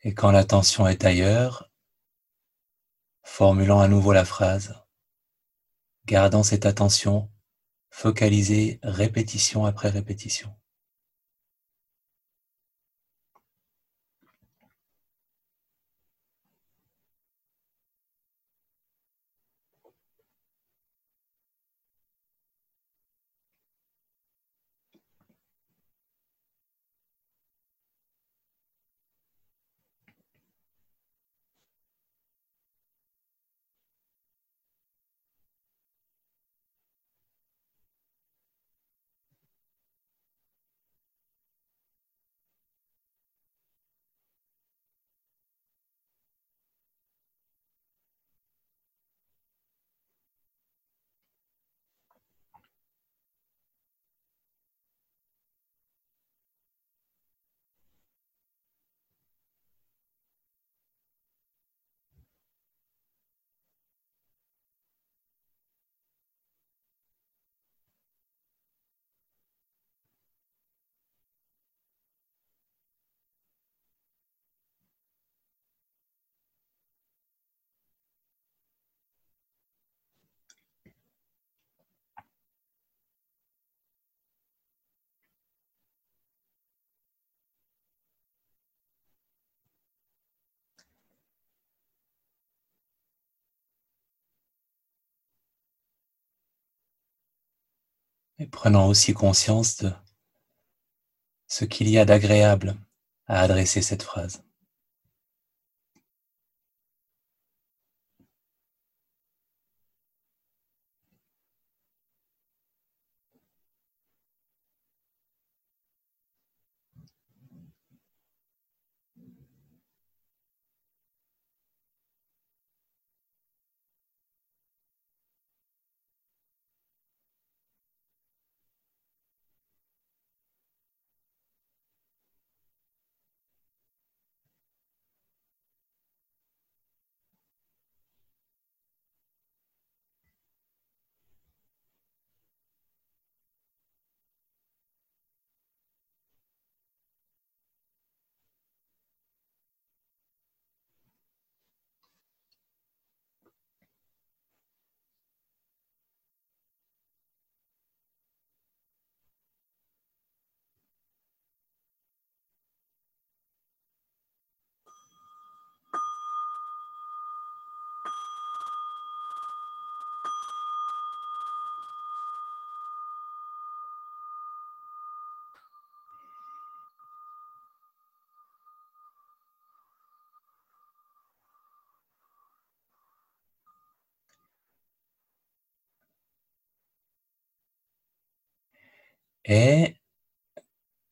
Et quand l'attention est ailleurs, formulant à nouveau la phrase, gardant cette attention focalisée répétition après répétition. Et prenant aussi conscience de ce qu'il y a d'agréable à adresser cette phrase. Et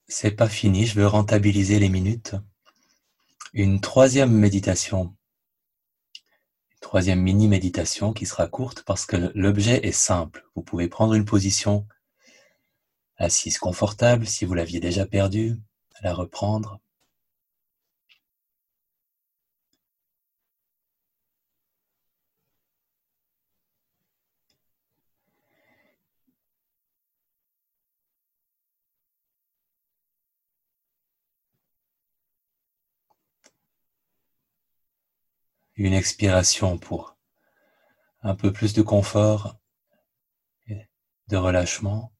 c'est pas fini, je veux rentabiliser les minutes. Une troisième méditation, une troisième mini-méditation qui sera courte parce que l'objet est simple. Vous pouvez prendre une position assise confortable si vous l'aviez déjà perdue, la reprendre. Une expiration pour un peu plus de confort de relâchement.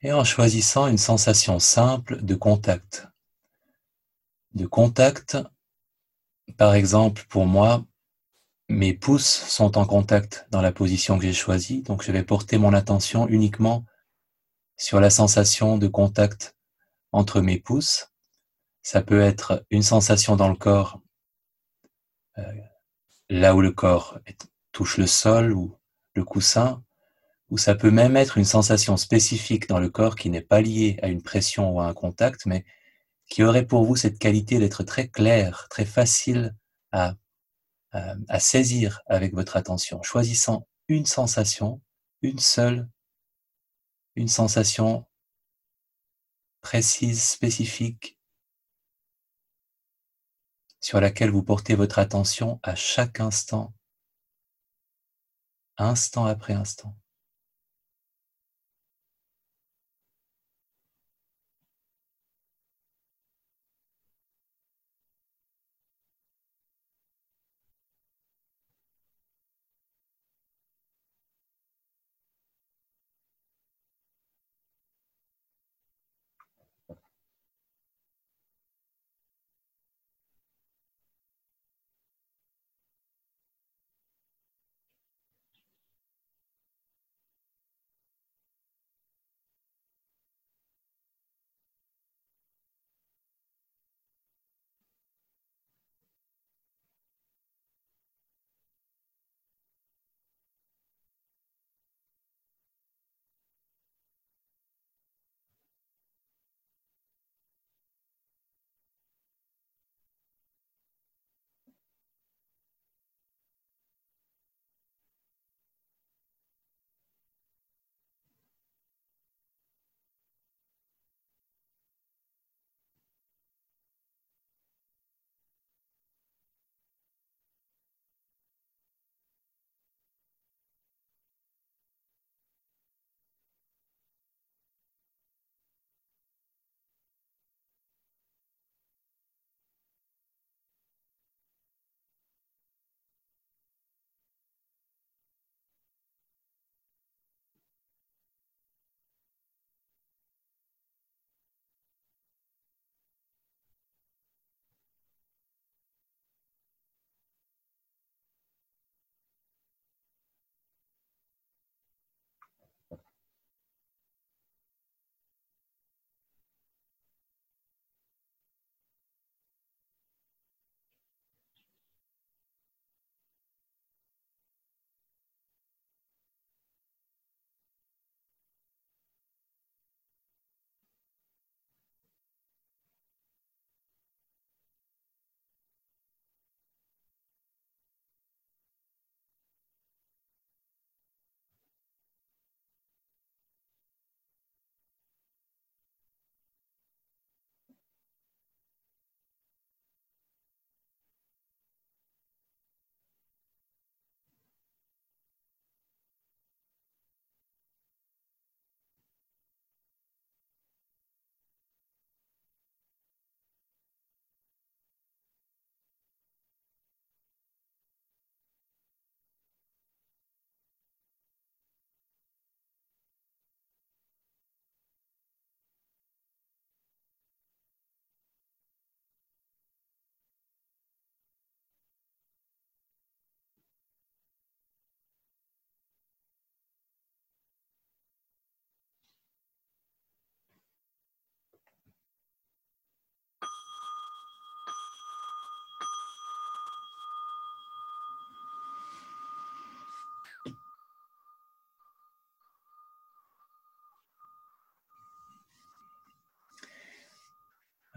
Et en choisissant une sensation simple de contact. De contact, par exemple, pour moi, mes pouces sont en contact dans la position que j'ai choisie, donc je vais porter mon attention uniquement sur la sensation de contact entre mes pouces. Ça peut être une sensation dans le corps, euh, là où le corps touche le sol ou le coussin, ou ça peut même être une sensation spécifique dans le corps qui n'est pas liée à une pression ou à un contact, mais qui aurait pour vous cette qualité d'être très clair, très facile à à saisir avec votre attention, choisissant une sensation, une seule, une sensation précise, spécifique, sur laquelle vous portez votre attention à chaque instant, instant après instant.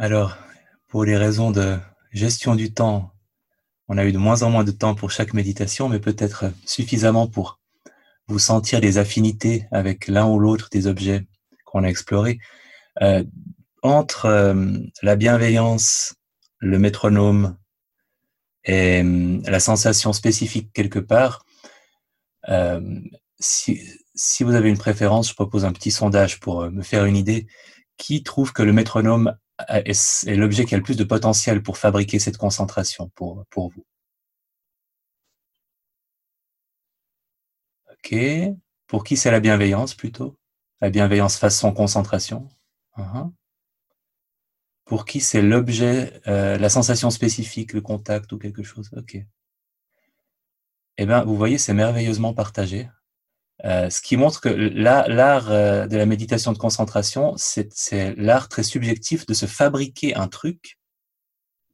Alors, pour les raisons de gestion du temps, on a eu de moins en moins de temps pour chaque méditation, mais peut-être suffisamment pour vous sentir des affinités avec l'un ou l'autre des objets qu'on a explorés. Euh, entre euh, la bienveillance, le métronome et euh, la sensation spécifique quelque part, si, si, vous avez une préférence, je propose un petit sondage pour me faire une idée. Qui trouve que le métronome est, l'objet qui a le plus de potentiel pour fabriquer cette concentration pour, pour vous Ok. Pour qui c'est la bienveillance plutôt? La bienveillance façon concentration uh-huh. Pour qui c'est l'objet, euh, la sensation spécifique, le contact ou quelque chose? Ok. Eh bien, vous voyez, c'est merveilleusement partagé. Euh, ce qui montre que l'art euh, de la méditation de concentration, c'est l'art très subjectif de se fabriquer un truc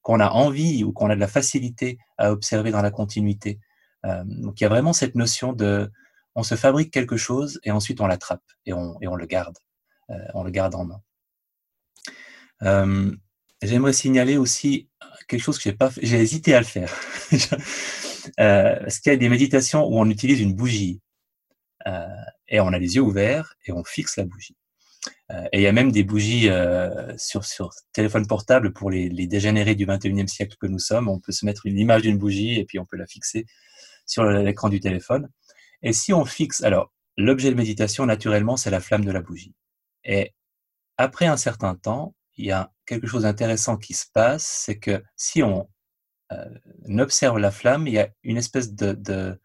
qu'on a envie ou qu'on a de la facilité à observer dans la continuité. Euh, donc il y a vraiment cette notion de, on se fabrique quelque chose et ensuite on l'attrape et on, et on le garde, on le garde en main. J'aimerais signaler aussi quelque chose que j'ai pas, j'ai hésité à le faire. parce qu'il y a des méditations où on utilise une bougie. Euh, et on a les yeux ouverts et on fixe la bougie. Euh, et il y a même des bougies euh, sur, téléphone portable pour les, dégénérés du 21e siècle que nous sommes. On peut se mettre une image d'une bougie et puis on peut la fixer sur l'écran du téléphone. Et si on fixe, alors l'objet de méditation, naturellement, c'est la flamme de la bougie. Et après un certain temps, il y a quelque chose d'intéressant qui se passe, c'est que si on observe la flamme, il y a une espèce de,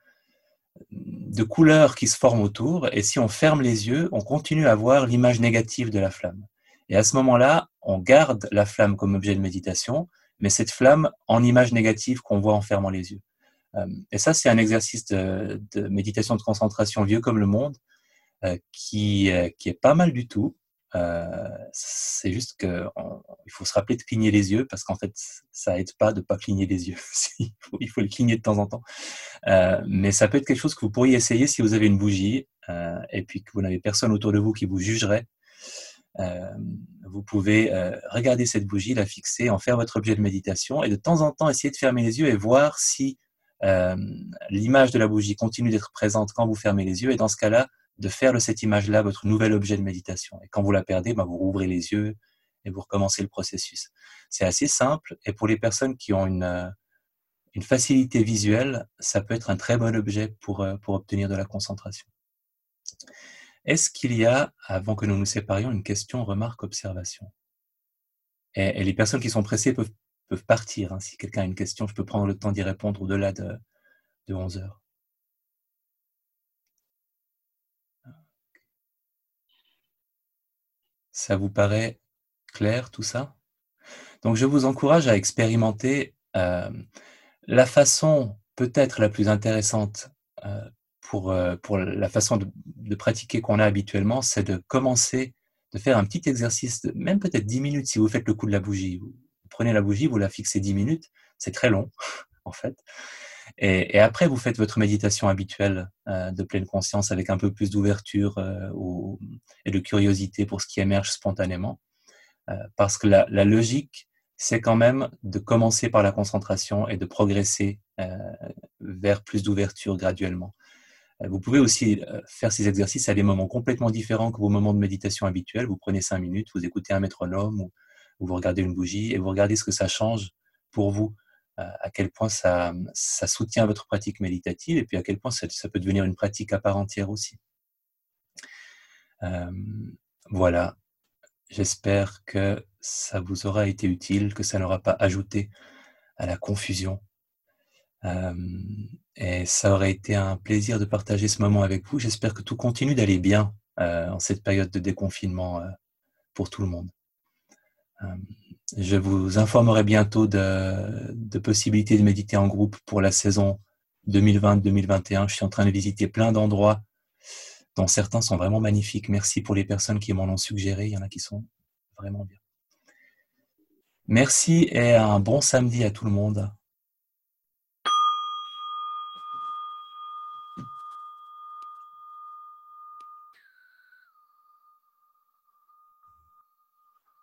de couleurs qui se forment autour, et si on ferme les yeux, on continue à voir l'image négative de la flamme. Et à ce moment-là, on garde la flamme comme objet de méditation, mais cette flamme en image négative qu'on voit en fermant les yeux. Euh, et ça, c'est un exercice de, méditation de concentration vieux comme le monde, euh, euh, qui est pas mal du tout, euh, c'est juste qu'il faut se rappeler de cligner les yeux parce qu'en fait, ça aide pas de pas cligner les yeux. il, faut, il, faut, les cligner de temps en temps. Euh, mais ça peut être quelque chose que vous pourriez essayer si vous avez une bougie euh, et puis que vous n'avez personne autour de vous qui vous jugerait. Vous pouvez regarder cette bougie, la fixer, en faire votre objet de méditation et de temps en temps essayer de fermer les yeux et voir si l'image de la bougie continue d'être présente quand vous fermez les yeux. Et dans ce cas-là, de faire de cette image-là votre nouvel objet de méditation. Et quand vous la perdez, bah, vous rouvrez les yeux et vous recommencez le processus. C'est assez simple et pour les personnes qui ont une, euh, facilité visuelle, ça peut être un très bon objet pour, euh, pour obtenir de la concentration. Est-ce qu'il y a, avant que nous nous séparions, une question, remarque, observation? Et, les personnes qui sont pressées peuvent, peuvent partir. Hein. Si quelqu'un a une question, je peux prendre le temps d'y répondre au-delà de, de 11 heures. Ça vous paraît clair tout ça? Donc je vous encourage à expérimenter euh, la façon peut-être la plus intéressante euh, pour, euh, pour la façon de, pratiquer qu'on a habituellement, c'est de commencer, de faire un petit exercice, de, même peut-être 10 minutes si vous faites le coup de la bougie. Vous prenez la bougie, vous la fixez 10 minutes, c'est très long en fait. Et, après, vous faites votre méditation habituelle euh, de pleine conscience avec un peu plus d'ouverture euh, et de curiosité pour ce qui émerge spontanément. Euh, parce que la, la logique, c'est quand même de commencer par la concentration et de progresser vers plus d'ouverture graduellement. Vous pouvez aussi faire ces exercices à des moments complètement différents que vos moments de méditation habituels. Vous prenez cinq minutes, vous écoutez un métronome ou vous regardez une bougie et vous regardez ce que ça change pour vous à quel point ça, soutient votre pratique méditative et puis à quel point ça, peut devenir une pratique à part entière aussi. Euh, voilà, j'espère que ça vous aura été utile, que ça n'aura pas ajouté à la confusion. Euh, et ça aurait été un plaisir de partager ce moment avec vous. J'espère que tout continue d'aller bien euh, en cette période de déconfinement pour tout le monde. Je vous informerai bientôt de, possibilités de méditer en groupe pour la saison 2020-2021. Je suis en train de visiter plein d'endroits dont certains sont vraiment magnifiques. Merci pour les personnes qui m'en ont suggéré. Il y en a qui sont vraiment bien. Merci et un bon samedi à tout le monde.